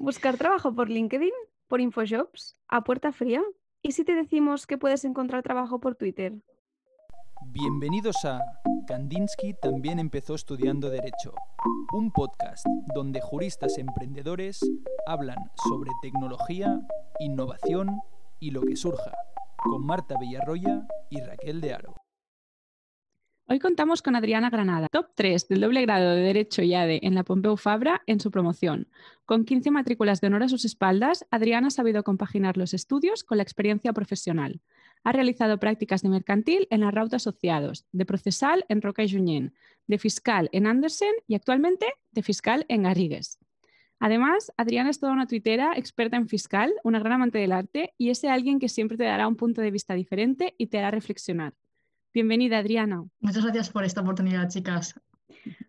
¿Buscar trabajo por LinkedIn? ¿Por InfoJobs? ¿A puerta fría? ¿Y si te decimos que puedes encontrar trabajo por Twitter? Bienvenidos a Kandinsky también empezó estudiando Derecho, un podcast donde juristas emprendedores hablan sobre tecnología, innovación y lo que surja, con Marta Villarroya y Raquel de Aro. Hoy contamos con Adriana Granada, top 3 del doble grado de Derecho y ADE en la Pompeu Fabra en su promoción. Con 15 matrículas de honor a sus espaldas, Adriana ha sabido compaginar los estudios con la experiencia profesional. Ha realizado prácticas de mercantil en la Rauta Asociados, de procesal en Roca y Junyent, de fiscal en Andersen y actualmente de fiscal en Garrigues. Además, Adriana es toda una tuitera experta en fiscal, una gran amante del arte y es alguien que siempre te dará un punto de vista diferente y te hará reflexionar. Bienvenida, Adriana. Muchas gracias por esta oportunidad, chicas.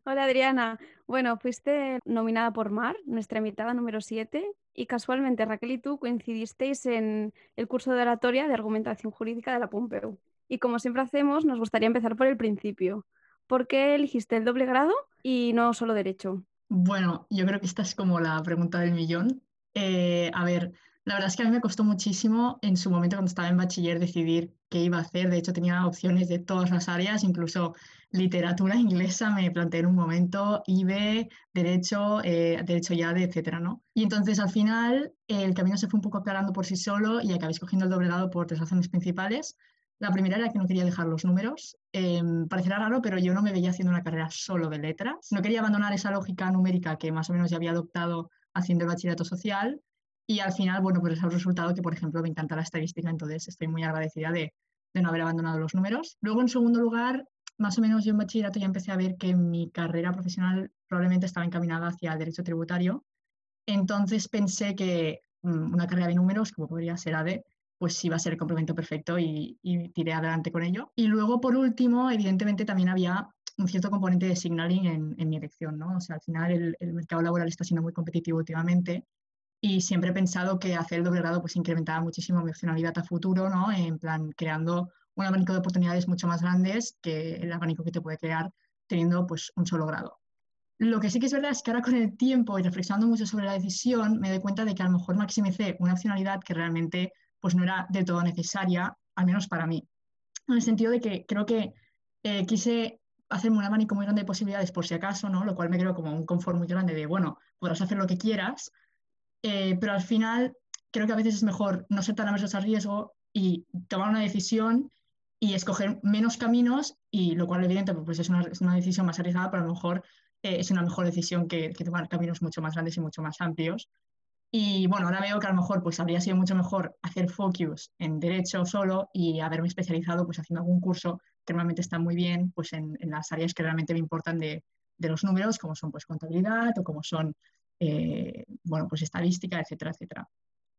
Hola, Adriana. Bueno, fuiste nominada por Mar, nuestra invitada número 7, y casualmente Raquel y tú coincidisteis en el curso de oratoria de argumentación jurídica de la Pompeu. Y como siempre hacemos, nos gustaría empezar por el principio. ¿Por qué elegiste el doble grado y no solo derecho? Bueno, yo creo que esta es como la pregunta del millón. Eh, a ver, la verdad es que a mí me costó muchísimo en su momento cuando estaba en bachiller decidir qué iba a hacer. De hecho, tenía opciones de todas las áreas, incluso literatura inglesa me planteé en un momento, IB, derecho, eh, derecho YADE, etcétera, ¿no? Y entonces al final el camino se fue un poco aclarando por sí solo y acabé escogiendo el doble grado por tres razones principales. La primera era que no quería dejar los números. Eh, parecerá raro, pero yo no me veía haciendo una carrera solo de letras. No quería abandonar esa lógica numérica que más o menos ya había adoptado haciendo el bachillerato social y al final, bueno, pues es el resultado que, por ejemplo, me encanta la estadística, entonces estoy muy agradecida de, de no haber abandonado los números. Luego, en segundo lugar, más o menos yo en bachillerato ya empecé a ver que mi carrera profesional probablemente estaba encaminada hacia el derecho tributario. Entonces pensé que mm, una carrera de números, como podría ser ADE, pues iba a ser el complemento perfecto y, tiré adelante con ello. Y luego, por último, evidentemente también había un cierto componente de signaling en, en mi elección, ¿no? O sea, al final el, el mercado laboral está siendo muy competitivo últimamente y siempre he pensado que hacer el doble grado pues incrementaba muchísimo mi opcionalidad a futuro, ¿no? En plan, creando un abanico de oportunidades mucho más grandes que el abanico que te puede crear teniendo pues un solo grado. Lo que sí que es verdad es que ahora con el tiempo y reflexionando mucho sobre la decisión, me doy cuenta de que a lo mejor maximicé una opcionalidad que realmente pues no era del todo necesaria, al menos para mí. En el sentido de que creo que eh, quise hacerme un abanico muy grande de posibilidades por si acaso, ¿no? Lo cual me creo como un confort muy grande de, bueno, podrás hacer lo que quieras, eh, pero al final creo que a veces es mejor no ser tan aversos al riesgo y tomar una decisión y escoger menos caminos, y lo cual evidentemente pues es, una, es una decisión más arriesgada, pero a lo mejor eh, es una mejor decisión que, que, tomar caminos mucho más grandes y mucho más amplios. Y bueno, ahora veo que a lo mejor pues habría sido mucho mejor hacer focus en derecho solo y haberme especializado pues haciendo algún curso que normalmente está muy bien pues en, en las áreas que realmente me importan de, de, los números, como son pues contabilidad o como son eh, bueno, pues estadística, etcétera, etcétera.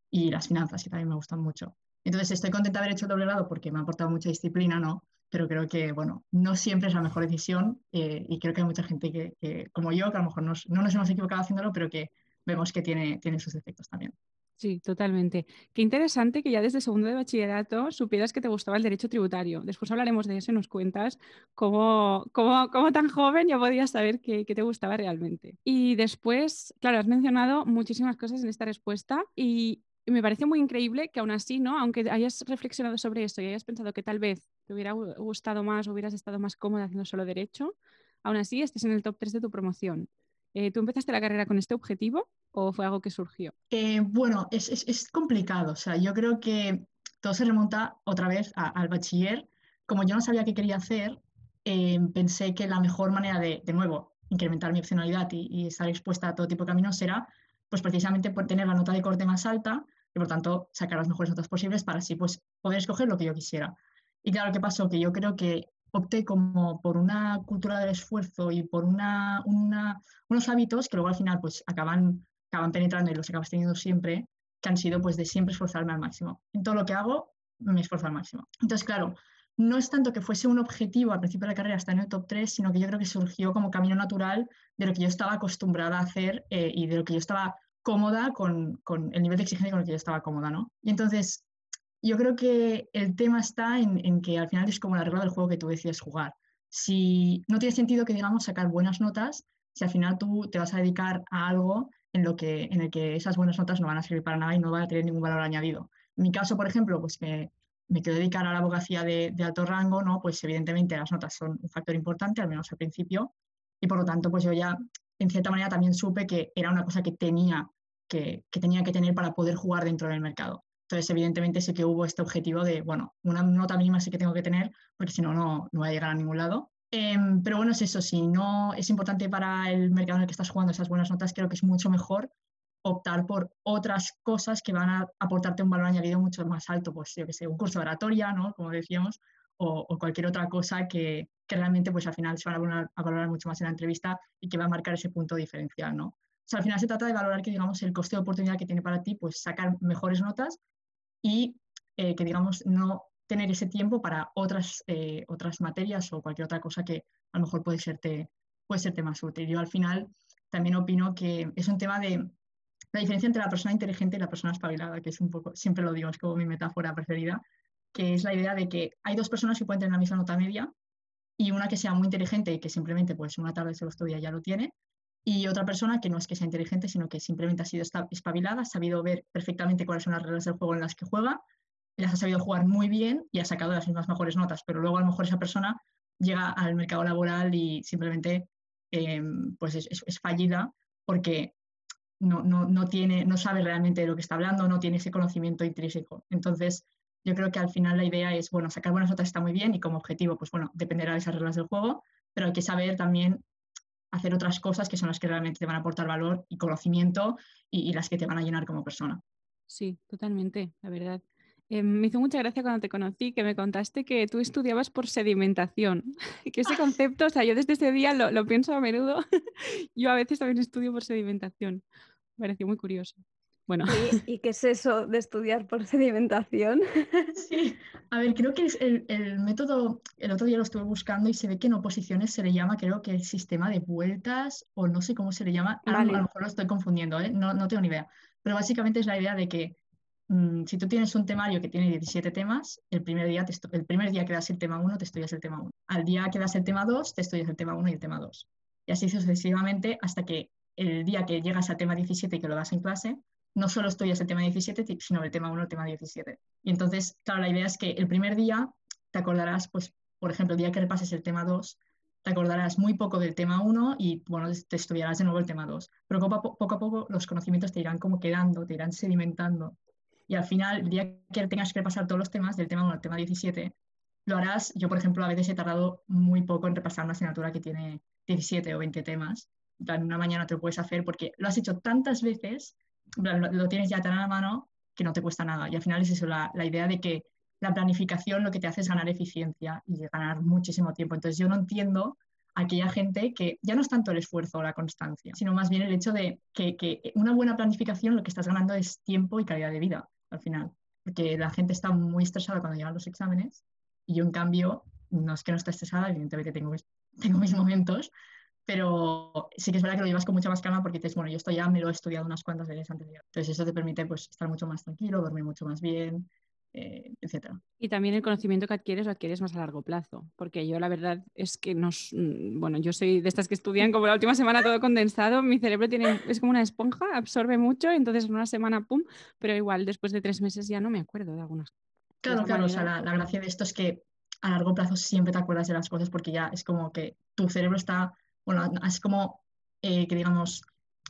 Y las finanzas, que también me gustan mucho. Entonces, estoy contenta de haber hecho el doble grado porque me ha aportado mucha disciplina, ¿no? Pero creo que, bueno, no siempre es la mejor decisión eh, y creo que hay mucha gente que, como yo, que a lo mejor nos, no nos hemos equivocado haciéndolo, pero que vemos que tiene, tiene sus defectos también. Sí, totalmente. Qué interesante que ya desde segundo de bachillerato supieras que te gustaba el derecho tributario. Después hablaremos de eso y nos cuentas cómo, cómo, cómo tan joven ya podías saber que, te gustaba realmente. Y después, claro, has mencionado muchísimas cosas en esta respuesta y me parece muy increíble que aún así, ¿no? Aunque hayas reflexionado sobre esto y hayas pensado que tal vez te hubiera gustado más o hubieras estado más cómoda haciendo solo derecho, aún así estés en el top 3 de tu promoción. Eh, ¿Tú empezaste la carrera con este objetivo o fue algo que surgió? Eh, bueno, es, es, complicado. O sea, yo creo que todo se remonta otra vez al bachiller. Como yo no sabía qué quería hacer, eh, pensé que la mejor manera de, de nuevo, incrementar mi opcionalidad y, y, estar expuesta a todo tipo de caminos era, pues precisamente por tener la nota de corte más alta y por tanto sacar las mejores notas posibles para así pues poder escoger lo que yo quisiera. Y claro, ¿qué pasó? Que yo creo que opté como por una cultura del esfuerzo y por una, una, unos hábitos que luego al final pues acaban, acaban penetrando y los acabas teniendo siempre, que han sido pues de siempre esforzarme al máximo. En todo lo que hago me esfuerzo al máximo. Entonces, claro, no es tanto que fuese un objetivo al principio de la carrera estar en el top 3, sino que yo creo que surgió como camino natural de lo que yo estaba acostumbrada a hacer eh, y de lo que yo estaba cómoda con, con, el nivel de exigencia con el que yo estaba cómoda, ¿no? Y entonces, yo creo que el tema está en, en, que al final es como la regla del juego que tú decides jugar. Si no tiene sentido que, digamos, sacar buenas notas, si al final tú te vas a dedicar a algo en, lo que, en el que esas buenas notas no van a servir para nada y no van a tener ningún valor añadido. En mi caso, por ejemplo, pues que me quiero dedicar a la abogacía de, alto rango, ¿no? Pues evidentemente las notas son un factor importante, al menos al principio, y por lo tanto, pues yo ya, en cierta manera, también supe que era una cosa que tenía que, tenía que tener para poder jugar dentro del mercado. Entonces, evidentemente, sí que hubo este objetivo de, bueno, una nota mínima sí que tengo que tener, porque si no, no voy a llegar a ningún lado. Em, pero bueno, es eso, si no es importante para el mercado en el que estás jugando esas buenas notas, creo que es mucho mejor optar por otras cosas que van a aportarte un valor añadido mucho más alto, pues yo que sé, un curso de oratoria, ¿no? Como decíamos, o, cualquier otra cosa que, que, realmente pues al final se va a valorar, a valorar, mucho más en la entrevista y que va a marcar ese punto diferencial, ¿no? O sea, al final se trata de valorar que, digamos, el coste de oportunidad que tiene para ti, pues sacar mejores notas y eh, que, digamos, no tener ese tiempo para otras, eh, otras materias o cualquier otra cosa que a lo mejor puede serte, puede serte más útil. Yo al final también opino que es un tema de la diferencia entre la persona inteligente y la persona espabilada, que es un poco, siempre lo digo, es como mi metáfora preferida, que es la idea de que hay dos personas que pueden tener la misma nota media y una que sea muy inteligente y que simplemente pues una tarde se lo estudia y ya lo tiene, y otra persona que no es que sea inteligente, sino que simplemente ha sido espabilada, ha sabido ver perfectamente cuáles son las reglas del juego en las que juega, las ha sabido jugar muy bien y ha sacado las mismas mejores notas, pero luego a lo mejor esa persona llega al mercado laboral y simplemente em, pues es, fallida porque no, no, no, tiene, no sabe realmente de lo que está hablando, no tiene ese conocimiento intrínseco. Entonces, yo creo que al final la idea es, bueno, sacar buenas notas está muy bien y como objetivo, pues bueno, dependerá de esas reglas del juego, pero hay que saber también hacer otras cosas que son las que realmente te van a aportar valor y conocimiento y, las que te van a llenar como persona. Sí, totalmente, la verdad. Eh, me hizo mucha gracia cuando te conocí que me contaste que tú estudiabas por sedimentación, que ese concepto, o sea, yo desde ese día lo, lo pienso a menudo, yo a veces también estudio por sedimentación, me pareció muy curioso. Bueno. ¿Y, qué es eso de estudiar por sedimentación? Sí, a ver, creo que es el, método, el otro día lo estuve buscando y se ve que en oposiciones se le llama, creo que el sistema de vueltas o no sé cómo se le llama, a, lo mejor lo estoy confundiendo, ¿eh? no, no, tengo ni idea, pero básicamente es la idea de que mm, si tú tienes un temario que tiene 17 temas, el primer, día el primer día que das el tema 1 te estudias el tema 1, al día que das el tema 2 te estudias el tema 1 y el tema 2, y así sucesivamente hasta que el día que llegas al tema 17 y que lo das en clase, no solo estudias el tema 17, sino el tema 1, el tema 17. Y entonces, claro, la idea es que el primer día te acordarás, pues, por ejemplo, el día que repases el tema 2, te acordarás muy poco del tema 1 y, bueno, te estudiarás de nuevo el tema 2. Pero poco, a poco los conocimientos te irán como quedando, te irán sedimentando. Y al final, el día que tengas que repasar todos los temas, del tema 1 al tema 17, lo harás. Yo, por ejemplo, a veces he tardado muy poco en repasar una asignatura que tiene 17 o 20 temas. En una mañana te lo puedes hacer porque lo has hecho tantas veces lo, tienes ya tan a la mano que no te cuesta nada. Y al final es eso, la, la, idea de que la planificación lo que te hace es ganar eficiencia y ganar muchísimo tiempo. Entonces yo no entiendo aquella gente que ya no es tanto el esfuerzo o la constancia, sino más bien el hecho de que, que, una buena planificación lo que estás ganando es tiempo y calidad de vida al final. Porque la gente está muy estresada cuando llegan los exámenes y yo en cambio no es que no esté estresada, evidentemente tengo, tengo mis momentos, pero sí que es verdad que lo llevas con mucha más calma porque dices, bueno, yo esto ya me lo he estudiado unas cuantas veces antes. Entonces eso te permite pues estar mucho más tranquilo, dormir mucho más bien, eh, etc. Y también el conocimiento que adquieres lo adquieres más a largo plazo, porque yo la verdad es que nos, mm, bueno, yo soy de estas que estudian como la última semana todo condensado, mi cerebro tiene, es como una esponja, absorbe mucho, entonces en una semana, ¡pum!, pero igual después de tres meses ya no me acuerdo de algunas cosas. Claro, claro, o sea, la, la gracia de esto es que a largo plazo siempre te acuerdas de las cosas porque ya es como que tu cerebro está bueno, es como eh, que digamos,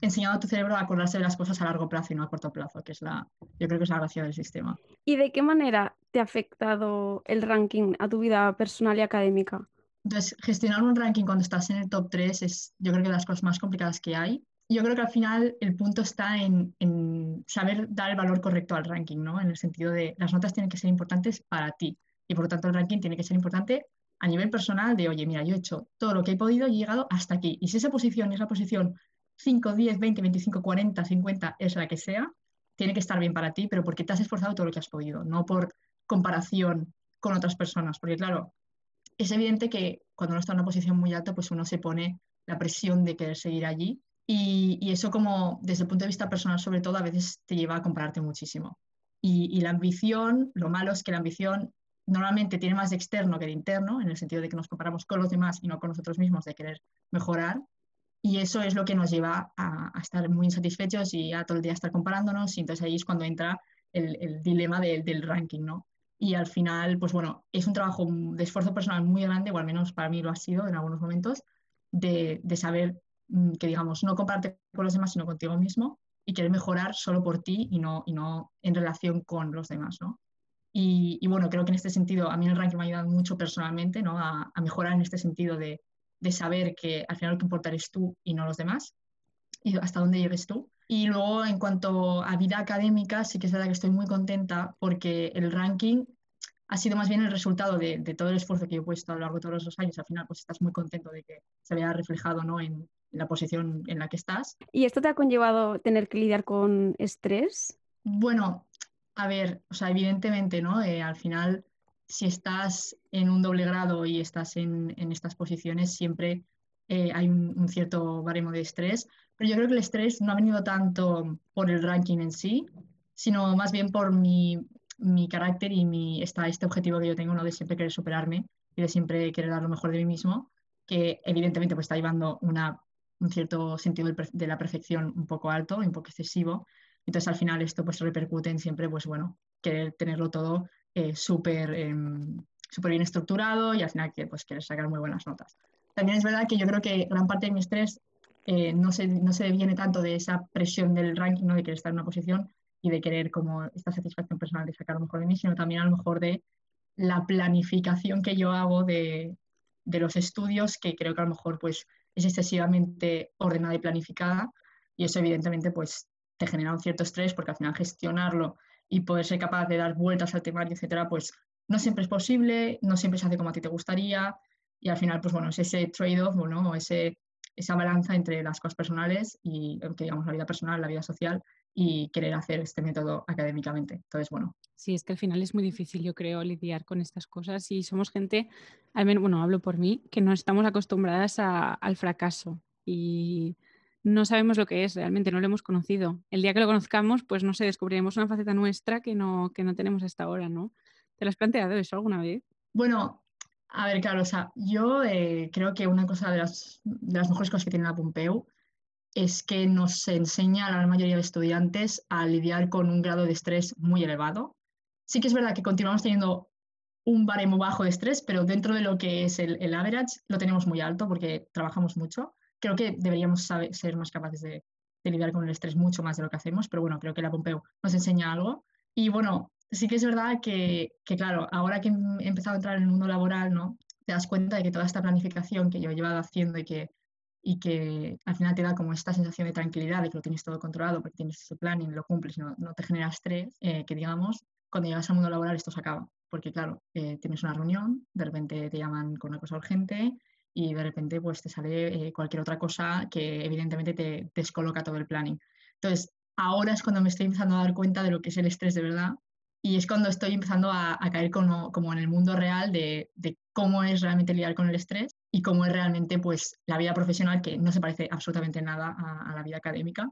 enseñado a tu cerebro a acordarse de las cosas a largo plazo y no a corto plazo, que es la, yo creo que es la gracia del sistema. ¿Y de qué manera te ha afectado el ranking a tu vida personal y académica? Entonces, gestionar un ranking cuando estás en el top 3 es, yo creo que de las cosas más complicadas que hay. Yo creo que al final el punto está en, en saber dar el valor correcto al ranking, ¿no? En el sentido de las notas tienen que ser importantes para ti y por lo tanto el ranking tiene que ser importante a nivel personal de, oye, mira, yo he hecho todo lo que he podido y he llegado hasta aquí. Y si esa posición es la posición 5, 10, 20, 25, 40, 50, es la que sea, tiene que estar bien para ti, pero porque te has esforzado todo lo que has podido, no por comparación con otras personas. Porque claro, es evidente que cuando uno está en una posición muy alta, pues uno se pone la presión de querer seguir allí. Y, eso como desde el punto de vista personal sobre todo a veces te lleva a compararte muchísimo. Y, y la ambición, lo malo es que la ambición normalmente tiene más de externo que de interno, en el sentido de que nos comparamos con los demás y no con nosotros mismos, de querer mejorar. Y eso es lo que nos lleva a, estar muy insatisfechos y a todo el día estar comparándonos. Y entonces ahí es cuando entra el, dilema del ranking, ¿no? Y al final, pues bueno, es un trabajo de esfuerzo personal muy grande, o al menos para mí lo ha sido en algunos momentos, de, saber mm, que, digamos, no compararte con los demás, sino contigo mismo y querer mejorar solo por ti y no, y no en relación con los demás, ¿no? Y, y, bueno, creo que en este sentido a mí el ranking me ha ayudado mucho personalmente ¿no? a mejorar en este sentido de, de, saber que al final lo que importa eres tú y no los demás y hasta dónde llegues tú. Y luego en cuanto a vida académica, sí que es verdad que estoy muy contenta porque el ranking ha sido más bien el resultado de, de todo el esfuerzo que he puesto a lo largo de todos los años. Al final, pues estás muy contento de que se vea reflejado ¿no? en, en la posición en la que estás. ¿Y esto te ha conllevado tener que lidiar con estrés? Bueno, a ver, o sea, evidentemente, ¿no? Eh, al final, si estás en un doble grado y estás en, estas posiciones, siempre eh, hay un, cierto baremo de estrés, pero yo creo que el estrés no ha venido tanto por el ranking en sí, sino más bien por mi, carácter y mi, esta, este objetivo que yo tengo, ¿no? De siempre querer superarme y de siempre querer dar lo mejor de mí mismo, que evidentemente pues está llevando una, un cierto sentido de, de la perfección un poco alto, un poco excesivo, entonces al final esto pues repercute en siempre, pues bueno, querer tenerlo todo eh, súper eh, bien estructurado y al final que, pues, querer sacar muy buenas notas. También es verdad que yo creo que gran parte de mi estrés eh, no, se, no se viene tanto de esa presión del ranking, ¿no? de querer estar en una posición y de querer como esta satisfacción personal de sacar lo mejor de mí, sino también a lo mejor de la planificación que yo hago de, de los estudios, que creo que a lo mejor pues es excesivamente ordenada y planificada y eso evidentemente pues te genera un cierto estrés porque al final gestionarlo y poder ser capaz de dar vueltas al temario, etcétera, pues no siempre es posible, no siempre se hace como a ti te gustaría y al final, pues bueno, es ese trade-off, bueno, ese, esa balanza entre las cosas personales y, que digamos, la vida personal, la vida social y querer hacer este método académicamente. Entonces, bueno. Sí, es que al final es muy difícil, yo creo, lidiar con estas cosas y somos gente, al menos, bueno, hablo por mí, que no estamos acostumbradas a, al fracaso y no sabemos lo que es, realmente no lo hemos conocido. El día que lo conozcamos, pues no sé, descubriremos una faceta nuestra que no, que no tenemos hasta ahora, ¿no? ¿Te lo has planteado eso alguna vez? Bueno, a ver, claro, o sea, yo eh, creo que una cosa de las, de las mejores cosas que tiene la Pompeu es que nos enseña a la mayoría de estudiantes a lidiar con un grado de estrés muy elevado. Sí que es verdad que continuamos teniendo un baremo bajo de estrés, pero dentro de lo que es el, el average lo tenemos muy alto porque trabajamos mucho creo que deberíamos saber, ser más capaces de, de, lidiar con el estrés mucho más de lo que hacemos, pero bueno, creo que la Pompeu nos enseña algo. Y bueno, sí que es verdad que, que, claro, ahora que he empezado a entrar en el mundo laboral, ¿no? Te das cuenta de que toda esta planificación que yo he llevado haciendo y que, y que al final te da como esta sensación de tranquilidad, de que lo tienes todo controlado porque tienes ese plan y lo cumples, no, no te genera estrés, eh, que digamos, cuando llegas al mundo laboral esto se acaba. Porque claro, eh, tienes una reunión, de repente te llaman con una cosa urgente, y de repente pues te sale eh, cualquier otra cosa que evidentemente te descoloca todo el planning. Entonces, ahora es cuando me estoy empezando a dar cuenta de lo que es el estrés de verdad y es cuando estoy empezando a, a caer como, como, en el mundo real de, de, cómo es realmente lidiar con el estrés y cómo es realmente pues la vida profesional que no se parece absolutamente nada a, a la vida académica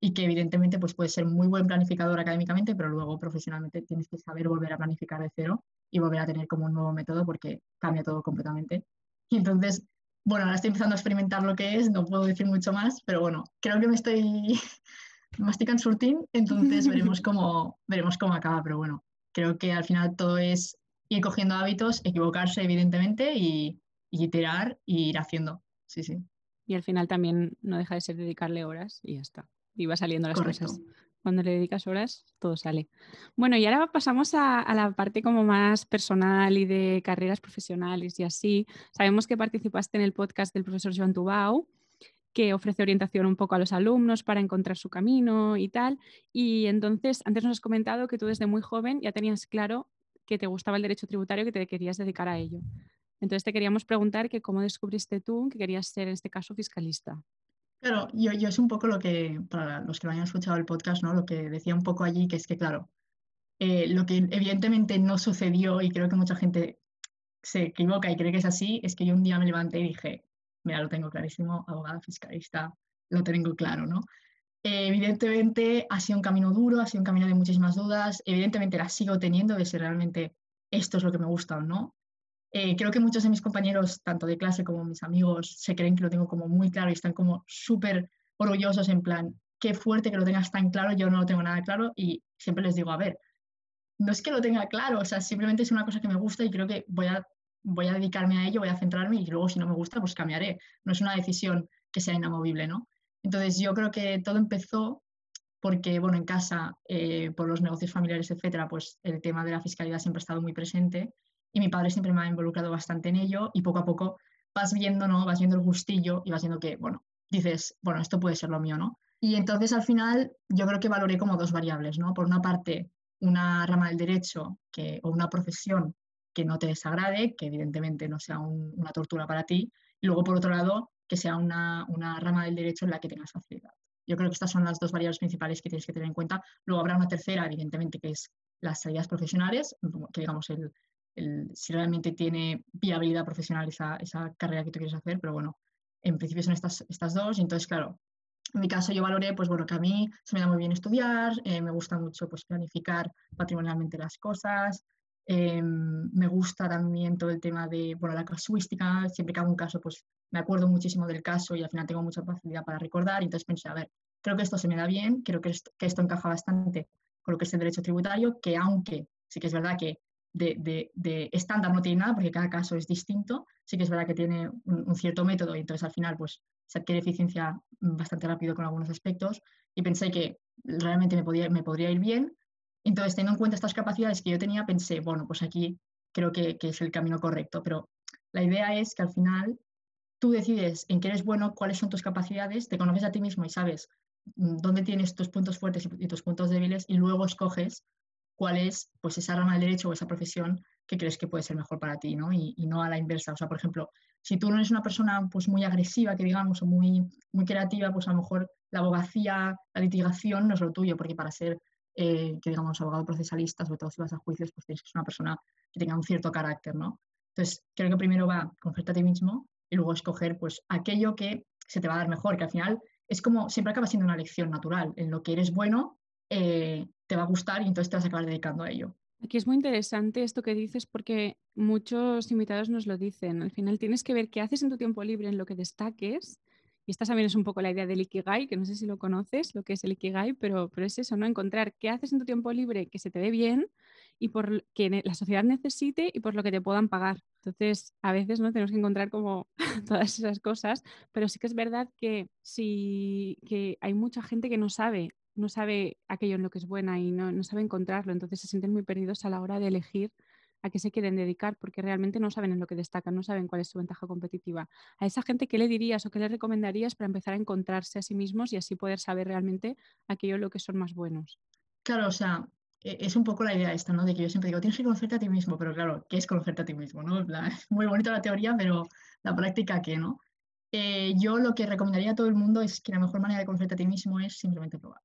y que evidentemente pues puedes ser muy buen planificador académicamente, pero luego profesionalmente tienes que saber volver a planificar de cero y volver a tener como un nuevo método porque cambia todo completamente y entonces, bueno, ahora estoy empezando a experimentar lo que es, no puedo decir mucho más, pero bueno, creo que me estoy masticando surtín, entonces veremos cómo, veremos cómo acaba, pero bueno, creo que al final todo es ir cogiendo hábitos, equivocarse evidentemente y, y iterar y ir haciendo. Sí, sí. Y al final también no deja de ser dedicarle horas y ya está. Y va saliendo las Correcto. cosas cuando le dedicas horas, todo sale. Bueno, y ahora pasamos a, la parte como más personal y de carreras profesionales y así. Sabemos que participaste en el podcast del profesor Joan Tubau, que ofrece orientación un poco a los alumnos para encontrar su camino y tal. Y entonces, antes nos has comentado que tú desde muy joven ya tenías claro que te gustaba el derecho tributario, que te querías dedicar a ello. Entonces te queríamos preguntar que cómo descubriste tú que querías ser, en este caso, fiscalista. Claro, yo, es un poco lo que, para los que lo hayan escuchado el podcast, ¿no? Lo que decía un poco allí, que es que, claro, eh, lo que evidentemente no sucedió, y creo que mucha gente se equivoca y cree que es así, es que yo un día me levanté y dije, mira, lo tengo clarísimo, abogada fiscalista, lo tengo claro, ¿no? Eh, evidentemente ha sido un camino duro, ha sido un camino de muchísimas dudas, evidentemente las sigo teniendo de si realmente esto es lo que me gusta o no, Eh, creo que muchos de mis compañeros, tanto de clase como mis amigos, se creen que lo tengo como muy claro y están como súper orgullosos en plan, qué fuerte que lo tengas tan claro, yo no lo tengo nada claro y siempre les digo, a ver, no es que lo tenga claro, o sea, simplemente es una cosa que me gusta y creo que voy a, voy a dedicarme a ello, voy a centrarme y luego si no me gusta, pues cambiaré. No es una decisión que sea inamovible, ¿no? Entonces yo creo que todo empezó porque, bueno, en casa, eh, por los negocios familiares, etcétera, pues el tema de la fiscalidad siempre ha estado muy presente y mi padre siempre me ha involucrado bastante en ello y poco a poco vas viendo, ¿no? Vas viendo el gustillo y vas viendo que, bueno, dices, bueno, esto puede ser lo mío, ¿no? Y entonces al final yo creo que valoré como dos variables, ¿no? Por una parte, una rama del derecho que, o una profesión que no te desagrade, que evidentemente no sea una tortura para ti, y luego por otro lado, que sea una, una, rama del derecho en la que tengas facilidad. Yo creo que estas son las dos variables principales que tienes que tener en cuenta. Luego habrá una tercera, evidentemente, que es las salidas profesionales, que digamos el, el, si realmente tiene viabilidad profesional esa, esa, carrera que tú quieres hacer, pero bueno, en principio son estas, estas dos, y entonces, claro, en mi caso yo valoré, pues bueno, que a mí se me da muy bien estudiar, eh, me gusta mucho pues planificar patrimonialmente las cosas, eh, me gusta también todo el tema de, bueno, la casuística, siempre que hago un caso, pues me acuerdo muchísimo del caso y al final tengo mucha facilidad para recordar, y entonces pensé, a ver, creo que esto se me da bien, creo que esto, que esto encaja bastante con lo que es el derecho tributario, que aunque sí que es verdad que de, de, de, estándar no tiene nada, porque cada caso es distinto, sí que es verdad que tiene un, un cierto método y entonces al final pues se adquiere eficiencia bastante rápido con algunos aspectos y pensé que realmente me, podía, me podría ir bien. Entonces, teniendo en cuenta estas capacidades que yo tenía, pensé, bueno, pues aquí creo que, que es el camino correcto, pero la idea es que al final tú decides en qué eres bueno, cuáles son tus capacidades, te conoces a ti mismo y sabes mm, dónde tienes tus puntos fuertes y tus puntos débiles y luego escoges cuál es pues esa rama del derecho o esa profesión que crees que puede ser mejor para ti, ¿no? Y, no a la inversa. O sea, por ejemplo, si tú no eres una persona pues muy agresiva, que digamos, o muy, muy creativa, pues a lo mejor la abogacía, la litigación no es lo tuyo, porque para ser, eh, que digamos, abogado procesalista, sobre todo si vas a juicios, pues tienes que ser una persona que tenga un cierto carácter, ¿no? Entonces, creo que primero va conocerte a ti mismo y luego escoger pues aquello que se te va a dar mejor, que al final es como, siempre acaba siendo una lección natural, en lo que eres bueno, eh, te va a gustar y entonces te vas a acabar dedicando a ello. Aquí es muy interesante esto que dices porque muchos invitados nos lo dicen. Al final tienes que ver qué haces en tu tiempo libre en lo que destaques. Y esta también es un poco la idea del Ikigai, que no sé si lo conoces, lo que es el Ikigai, pero, pero es eso, ¿no? Encontrar qué haces en tu tiempo libre que se te dé bien y por que la sociedad necesite y por lo que te puedan pagar. Entonces, a veces no tenemos que encontrar como todas esas cosas, pero sí que es verdad que sí que hay mucha gente que no sabe no sabe aquello en lo que es buena y no, no sabe encontrarlo, entonces se sienten muy perdidos a la hora de elegir a qué se quieren dedicar, porque realmente no saben en lo que destacan, no saben cuál es su ventaja competitiva. A esa gente, ¿qué le dirías o qué le recomendarías para empezar a encontrarse a sí mismos y así poder saber realmente aquello en lo que son más buenos? Claro, o sea, e, es un poco la idea esta, ¿no? De que yo siempre digo, tienes que conocerte a ti mismo, pero claro, ¿qué es conocerte a ti mismo? ¿no? muy bonita la teoría, pero la práctica, ¿qué, no? Eh, yo lo que recomendaría a todo el mundo es que la mejor manera de conocerte a ti mismo es simplemente probar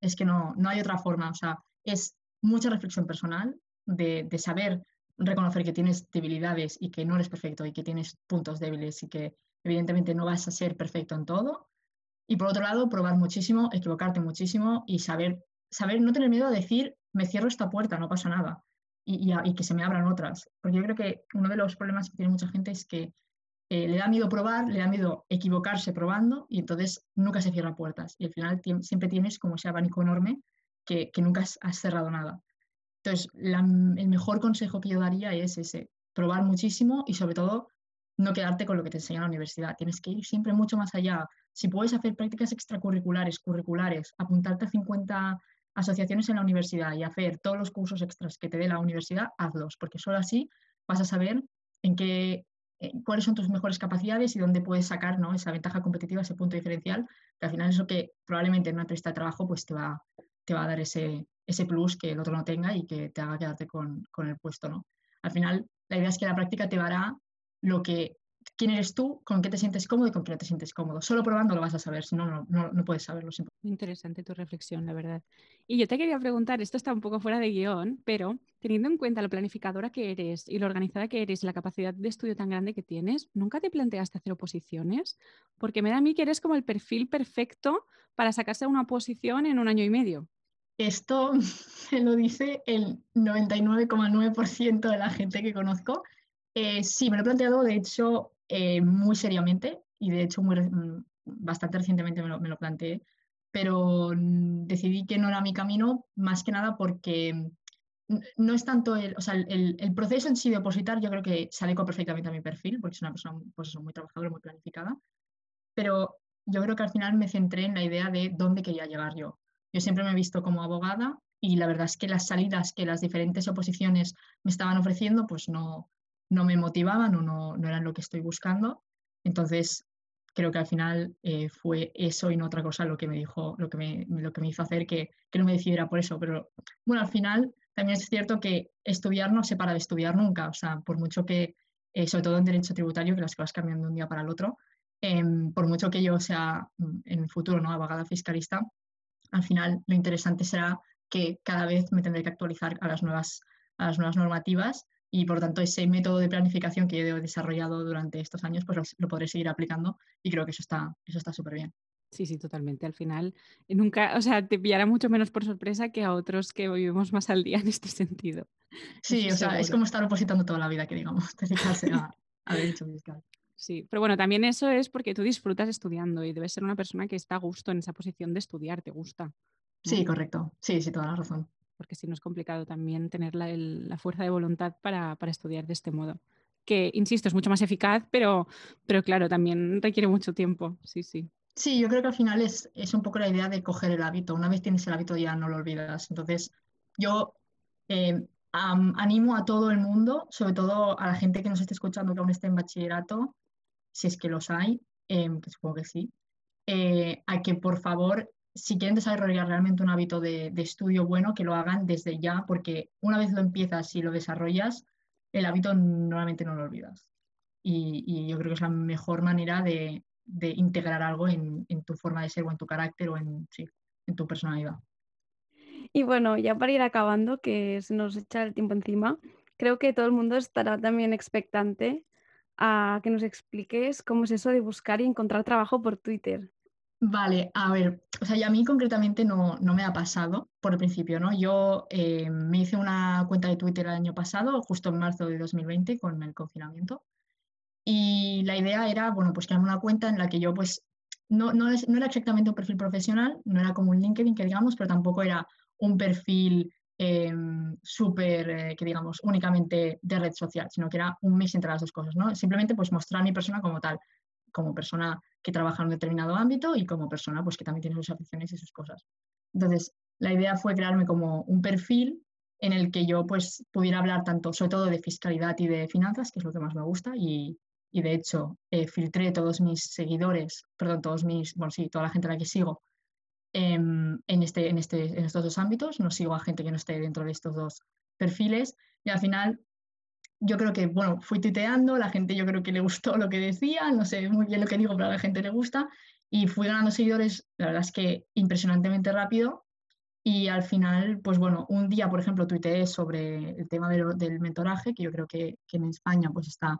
es que no, no hay otra forma, o sea, es mucha reflexión personal de, de saber reconocer que tienes debilidades y que no eres perfecto y que tienes puntos débiles y que evidentemente no vas a ser perfecto en todo. Y por otro lado, probar muchísimo, equivocarte muchísimo y saber, saber no tener miedo a decir, me cierro esta puerta, no pasa nada. Y, y, y que se me abran otras. Porque yo creo que uno de los problemas que tiene mucha gente es que eh, le da miedo probar, le da miedo equivocarse probando y entonces nunca se cierran puertas. Y al final siempre tienes como ese abanico enorme que, nunca has, has, cerrado nada. Entonces, la, el mejor consejo que yo daría es ese, probar muchísimo y sobre todo no quedarte con lo que te enseña la universidad. Tienes que ir siempre mucho más allá. Si puedes hacer prácticas extracurriculares, curriculares, apuntarte a 50 asociaciones en la universidad y hacer todos los cursos extras que te dé la universidad, hazlos, porque solo así vas a saber en qué eh, cuáles son tus mejores capacidades y dónde puedes sacar ¿no? esa ventaja competitiva, ese punto diferencial, que al final es lo que probablemente en una entrevista de trabajo pues te va, te va a dar ese, ese plus que el otro no tenga y que te haga quedarte con, con el puesto. ¿no? Al final, la idea es que la práctica te dará lo que quién eres tú, con qué te sientes cómodo y con qué no te sientes cómodo. Solo probando lo vas a saber, si no, no, no, no puedes saberlo. Muy interesante tu reflexión, la verdad. Y yo te quería preguntar, esto está un poco fuera de guion, pero teniendo en cuenta lo planificadora que eres y lo organizada que eres y la capacidad de estudio tan grande que tienes, ¿nunca te planteaste hacer oposiciones? Porque me da a mí que eres como el perfil perfecto para sacarse una oposición en un año y medio. Esto me lo dice el 99,9% de la gente que conozco Eh, sí, me lo he planteado, de hecho, eh, muy seriamente y de hecho muy, mm, bastante recientemente me lo, me lo planteé, pero decidí que no era mi camino más que nada porque no es tanto el, o sea, el, el, proceso en sí de opositar, yo creo que se perfectamente a mi perfil, porque es una persona pues eso, muy trabajadora, muy planificada, pero yo creo que al final me centré en la idea de dónde quería llegar yo. Yo siempre me he visto como abogada y la verdad es que las salidas que las diferentes oposiciones me estaban ofreciendo, pues no, no me motivaban o no, no eran lo que estoy buscando. Entonces, creo que al final eh, fue eso y no otra cosa lo que me dijo, lo que me, lo que me hizo hacer que, que, no me decidiera por eso. Pero bueno, al final también es cierto que estudiar no se para de estudiar nunca. O sea, por mucho que, eh, sobre todo en derecho tributario, que las cosas cambian de un día para el otro, eh, por mucho que yo sea mm, en el futuro ¿no? abogada fiscalista, al final lo interesante será que cada vez me tendré que actualizar a las nuevas, a las nuevas normativas y por tanto ese método de planificación que yo he desarrollado durante estos años, pues lo, podré seguir aplicando y creo que eso está eso está súper bien. Sí, sí, totalmente. Al final, nunca, o sea, te pillará mucho menos por sorpresa que a otros que vivimos más al día en este sentido. Sí, o sea, es como estar opositando toda la vida, que digamos, dedicarse a, a derecho fiscal. Sí, pero bueno, también eso es porque tú disfrutas estudiando y debes ser una persona que está a gusto en esa posición de estudiar, te gusta. Sí, correcto. Sí, sí, toda la razón porque si no es complicado también tener la, la fuerza de voluntad para, para, estudiar de este modo. Que, insisto, es mucho más eficaz, pero, pero claro, también requiere mucho tiempo. Sí, sí. Sí, yo creo que al final es, es un poco la idea de coger el hábito. Una vez tienes el hábito ya no lo olvidas. Entonces, yo eh, animo a todo el mundo, sobre todo a la gente que nos esté escuchando que aún esté en bachillerato, si es que los hay, eh, que supongo que sí, eh, a que por favor si quieren desarrollar realmente un hábito de, estudio bueno, que lo hagan desde ya, porque una vez lo empiezas y lo desarrollas, el hábito normalmente no lo olvidas. Y, yo creo que es la mejor manera de, integrar algo en, tu forma de ser o en tu carácter o en, en tu personalidad. Y bueno, ya para ir acabando, que se nos echa el tiempo encima, creo que todo el mundo estará también expectante a que nos expliques cómo es eso de buscar y encontrar trabajo por Twitter. Vale, a ver, o sea, y a mí concretamente no, no me ha pasado por el principio, ¿no? Yo eh, me hice una cuenta de Twitter el año pasado, justo en marzo de 2020, con el confinamiento, y la idea era, bueno, pues crear una cuenta en la que yo, pues, no, no, no era exactamente un perfil profesional, no era como un LinkedIn, que digamos, pero tampoco era un perfil eh, súper, eh, que digamos, únicamente de red social, sino que era un mix entre las dos cosas, ¿no? Simplemente, pues, mostrar a mi persona como tal, como persona que trabaja en un determinado ámbito y como persona pues que también tiene sus aficiones y sus cosas. Entonces, la idea fue crearme como un perfil en el que yo pues pudiera hablar tanto, sobre todo de fiscalidad y de finanzas, que es lo que más me gusta, y, y de hecho eh, filtré todos mis seguidores, perdón, todos mis, bueno, sí, toda la gente a la que sigo en, este, en, este, en estos dos ámbitos, no sigo a gente que no esté dentro de estos dos perfiles, y al final yo creo que, bueno, fui tuiteando, la gente yo creo que le gustó lo que decía, no sé muy bien lo que digo, pero a la gente le gusta, y fui ganando seguidores, la verdad es que impresionantemente rápido, y al final, pues bueno, un día, por ejemplo, tuiteé sobre el tema del, mentoraje, que yo creo que, que, en España pues está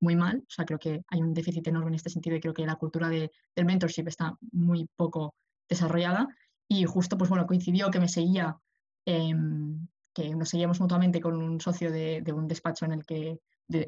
muy mal, o sea, creo que hay un déficit enorme en este sentido y creo que la cultura de, del mentorship está muy poco desarrollada, y justo, pues bueno, coincidió que me seguía eh, que nos seguíamos mutuamente con un socio de, un despacho en el que,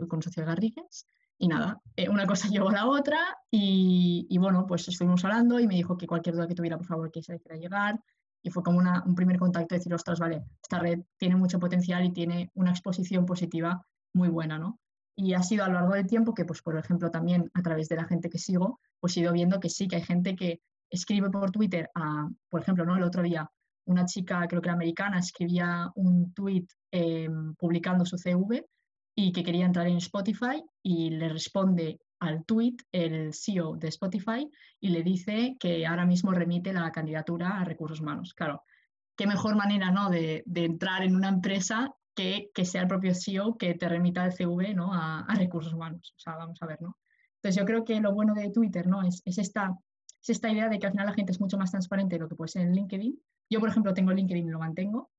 con un socio de Garrigues, y nada, eh, una cosa llevó a la otra y, bueno, pues estuvimos hablando y me dijo que cualquier duda que tuviera, por favor, que se hiciera llegar. Y fue como un primer contacto de decir, ostras, vale, esta red tiene mucho potencial y tiene una exposición positiva muy buena, ¿no? Y ha sido a lo largo del tiempo que, pues, por ejemplo, también a través de la gente que sigo, pues he ido viendo que sí, que hay gente que escribe por Twitter, a, por ejemplo, ¿no? El otro día una chica, creo que era americana, escribía un tweet em, publicando su CV y que quería entrar en Spotify y le responde al tweet el CEO de Spotify y le dice que ahora mismo remite la candidatura a recursos humanos. Claro, qué mejor manera ¿no? de, entrar en una empresa que, que, sea el propio CEO que te remita el CV ¿no? a, recursos humanos. O sea, vamos a ver, ¿no? Entonces yo creo que lo bueno de Twitter ¿no? es, es, esta, es esta idea de que al final la gente es mucho más transparente de lo que puede ser en LinkedIn yo, por ejemplo, tengo LinkedIn y lo mantengo,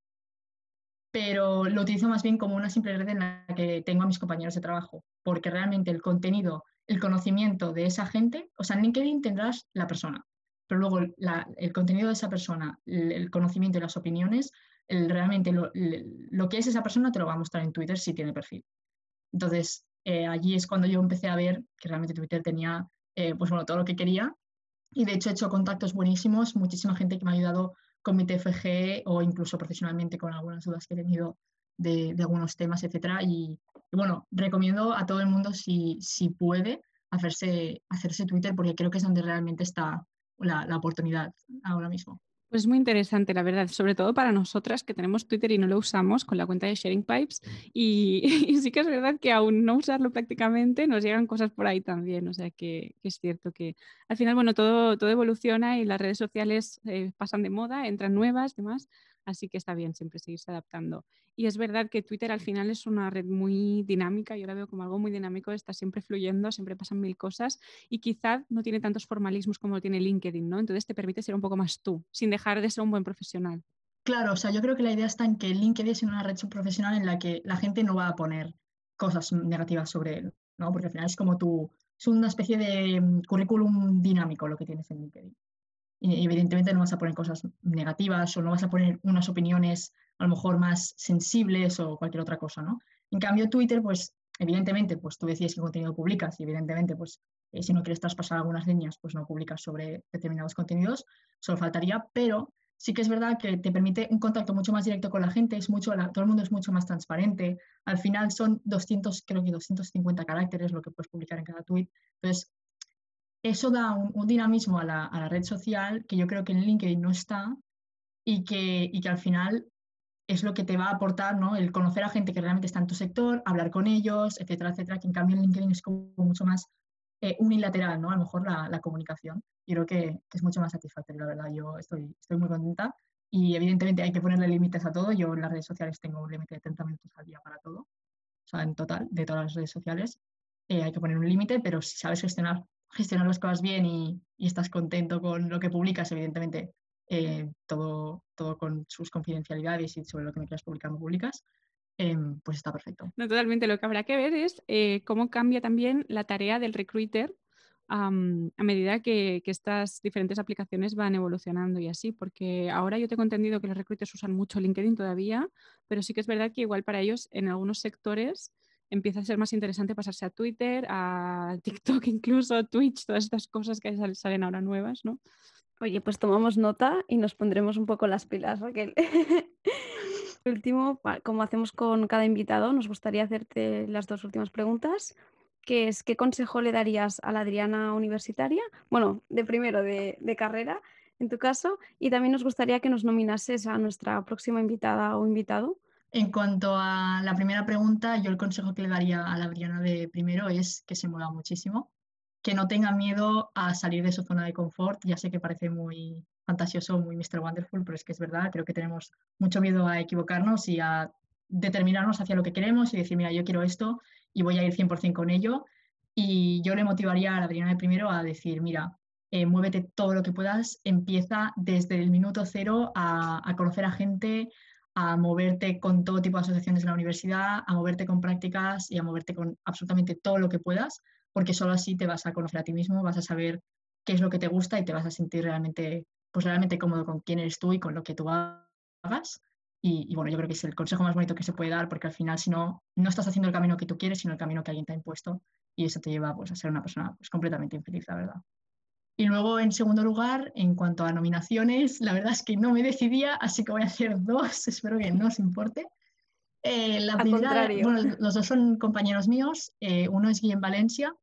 pero lo utilizo más bien como una simple red en la que tengo a mis compañeros de trabajo, porque realmente el contenido, el conocimiento de esa gente, o sea, en LinkedIn tendrás la persona, pero luego el contenido de esa persona, el, conocimiento y las opiniones, realmente lo, que es esa persona te lo va a mostrar en Twitter si tiene perfil. Entonces, eh, allí es cuando yo empecé a ver que realmente Twitter tenía eh, pues bueno, todo lo que quería. Y de hecho he hecho contactos buenísimos, muchísima gente que me ha ayudado con mi TFG o incluso profesionalmente con algunas dudas que he tenido de, algunos temas, etc. Y, bueno, recomiendo a todo el mundo si, si puede hacerse, hacerse Twitter porque creo que es donde realmente está la, la oportunidad ahora mismo. Pues muy interesante, la verdad, sobre todo para nosotras que tenemos Twitter y no lo usamos con la cuenta de Sharing Pipes. Y, sí que es verdad que aún no usarlo prácticamente nos llegan cosas por ahí también. O sea que, es cierto que al final, bueno, todo, todo evoluciona y las redes sociales eh, pasan de moda, entran nuevas, demás. Así que está bien siempre seguirse adaptando. Y es verdad que Twitter al final es una red muy dinámica, yo la veo como algo muy dinámico, está siempre fluyendo, siempre pasan mil cosas y quizá no tiene tantos formalismos como tiene LinkedIn, ¿no? Entonces te permite ser un poco más tú, sin dejar de ser un buen profesional. Claro, o sea, yo creo que la idea está en que LinkedIn es una red profesional en la que la gente no va a poner cosas negativas sobre él, ¿no? Porque al final es como tu, es una especie de mm, currículum dinámico lo que tienes en LinkedIn evidentemente no vas a poner cosas negativas o no vas a poner unas opiniones a lo mejor más sensibles o cualquier otra cosa, ¿no? En cambio, Twitter, pues evidentemente, pues tú decides qué contenido publicas y evidentemente, pues eh, si no quieres traspasar algunas líneas, pues no publicas sobre determinados contenidos, solo faltaría, pero sí que es verdad que te permite un contacto mucho más directo con la gente, es mucho, todo el mundo es mucho más transparente, al final son 200, creo que 250 caracteres lo que puedes publicar en cada tweet, entonces eso da un, dinamismo a la, red social que yo creo que en LinkedIn no está y que, que al final es lo que te va a aportar, ¿no? El conocer a gente que realmente está en tu sector, hablar con ellos, etcétera, etcétera, que en cambio en LinkedIn es como mucho más eh, unilateral, ¿no? A lo mejor la, comunicación. Y creo que, es mucho más satisfactorio, la verdad. Yo estoy, estoy muy contenta y evidentemente hay que ponerle límites a todo. Yo en las redes sociales tengo un límite de 30 minutos al día para todo. O sea, en total, de todas las redes sociales. Eh, hay que poner un límite, pero si sabes gestionar gestionar las cosas bien y, estás contento con lo que publicas, evidentemente, eh, todo, todo con sus confidencialidades y sobre lo que me quieras publicar, me publicas, em, pues está perfecto. No, totalmente. Lo que habrá que ver es eh, cómo cambia también la tarea del recruiter a medida que, que, estas diferentes aplicaciones van evolucionando y así, porque ahora yo tengo entendido que los recruiters usan mucho LinkedIn todavía, pero sí que es verdad que igual para ellos en algunos sectores empieza a ser más interesante pasarse a Twitter, a TikTok incluso, Twitch, todas estas cosas que salen ahora nuevas, ¿no? Oye, pues tomamos nota y nos pondremos un poco las pilas, Raquel. último, como hacemos con cada invitado, nos gustaría hacerte las dos últimas preguntas, que es ¿qué consejo le darías a la Adriana universitaria? Bueno, de primero de, de carrera, en tu caso, y también nos gustaría que nos nominases a nuestra próxima invitada o invitado en cuanto a la primera pregunta, yo el consejo que le daría a la Adriana de primero es que se mueva muchísimo, que no tenga miedo a salir de su zona de confort. Ya sé que parece muy fantasioso, muy Mr. Wonderful, pero es que es verdad, creo que tenemos mucho miedo a equivocarnos y a determinarnos hacia lo que queremos y decir, mira, yo quiero esto y voy a ir 100% con ello. Y yo le motivaría a la Adriana de primero a decir, mira, eh, muévete todo lo que puedas, empieza desde el minuto cero a conocer a gente, a moverte con todo tipo de asociaciones de la universidad, a moverte con prácticas y a moverte con absolutamente todo lo que puedas, porque solo así te vas a conocer a ti mismo, vas a saber qué es lo que te gusta y te vas a sentir realmente, pues realmente cómodo con quién eres tú y con lo que tú hagas. Y, bueno, yo creo que es el consejo más bonito que se puede dar, porque al final, si no, no estás haciendo el camino que tú quieres, sino el camino que alguien te ha impuesto, y eso te lleva pues, a ser una persona pues, completamente infeliz, la verdad. Y luego, en segundo lugar, en cuanto a nominaciones, la verdad es que no me decidía, así que voy a hacer dos, espero que no os importe. Eh, la primera, bueno, los dos son compañeros míos. Eh, uno es Guillem Valencia,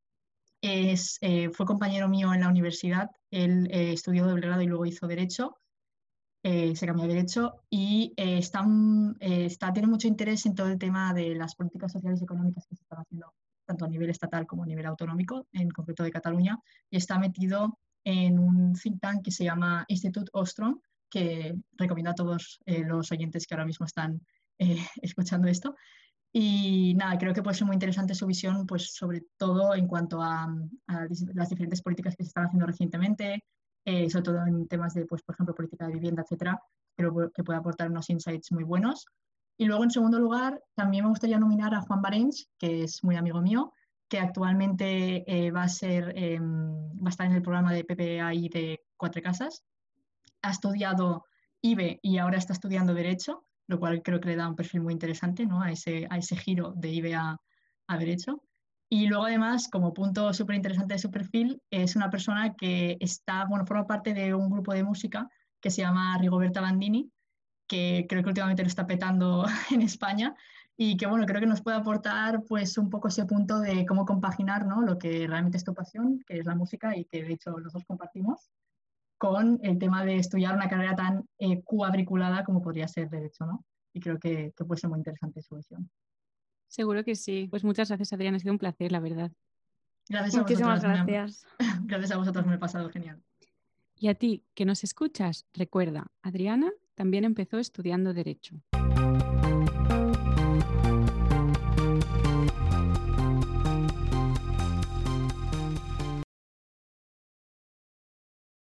es, eh, fue compañero mío en la universidad. Él estudió doble grado y luego hizo Derecho. se cambió a Derecho y está, está, tiene mucho interés en todo el tema de las políticas sociales y económicas que se están haciendo tanto a nivel estatal como a nivel autonómico, en concreto de Cataluña, y está metido en un think tank que se llama Institut Ostrom, que recomiendo a todos eh, los oyentes que ahora mismo están eh, escuchando esto. Y nada, creo que puede ser muy interesante su visión, pues sobre todo en cuanto a, las diferentes políticas que se están haciendo recientemente, eh, sobre todo en temas de, pues, por ejemplo, política de vivienda, etcétera. Creo que puede aportar unos insights muy buenos. Y luego, en segundo lugar, también me gustaría nominar a Juan Barench, que es muy amigo mío, que actualmente eh, va, a ser, em, va a estar en el programa de PPAI de Cuatro Casas. Ha estudiado IBE y ahora está estudiando Derecho, lo cual creo que le da un perfil muy interesante ¿no? a, ese, a ese giro de IBE a, Derecho. Y luego además, como punto súper interesante de su perfil, es una persona que está, bueno, forma parte de un grupo de música que se llama Rigoberta Bandini, que creo que últimamente lo está petando en España y que bueno, creo que nos puede aportar pues un poco ese punto de cómo compaginar ¿no? lo que realmente es tu pasión, que es la música y que de hecho los dos compartimos, con el tema de estudiar una carrera tan eh, cuadriculada como podría ser Derecho, ¿no? Y creo que, que puede ser muy interesante su visión. Seguro que sí. Pues muchas gracias, Adriana. Ha sido un placer, la verdad. Gracias a Muchísimas vosotras, gracias. Me, gracias a vosotros, me he pasado genial. Y a ti, que nos escuchas, recuerda, Adriana también empezó estudiando Derecho.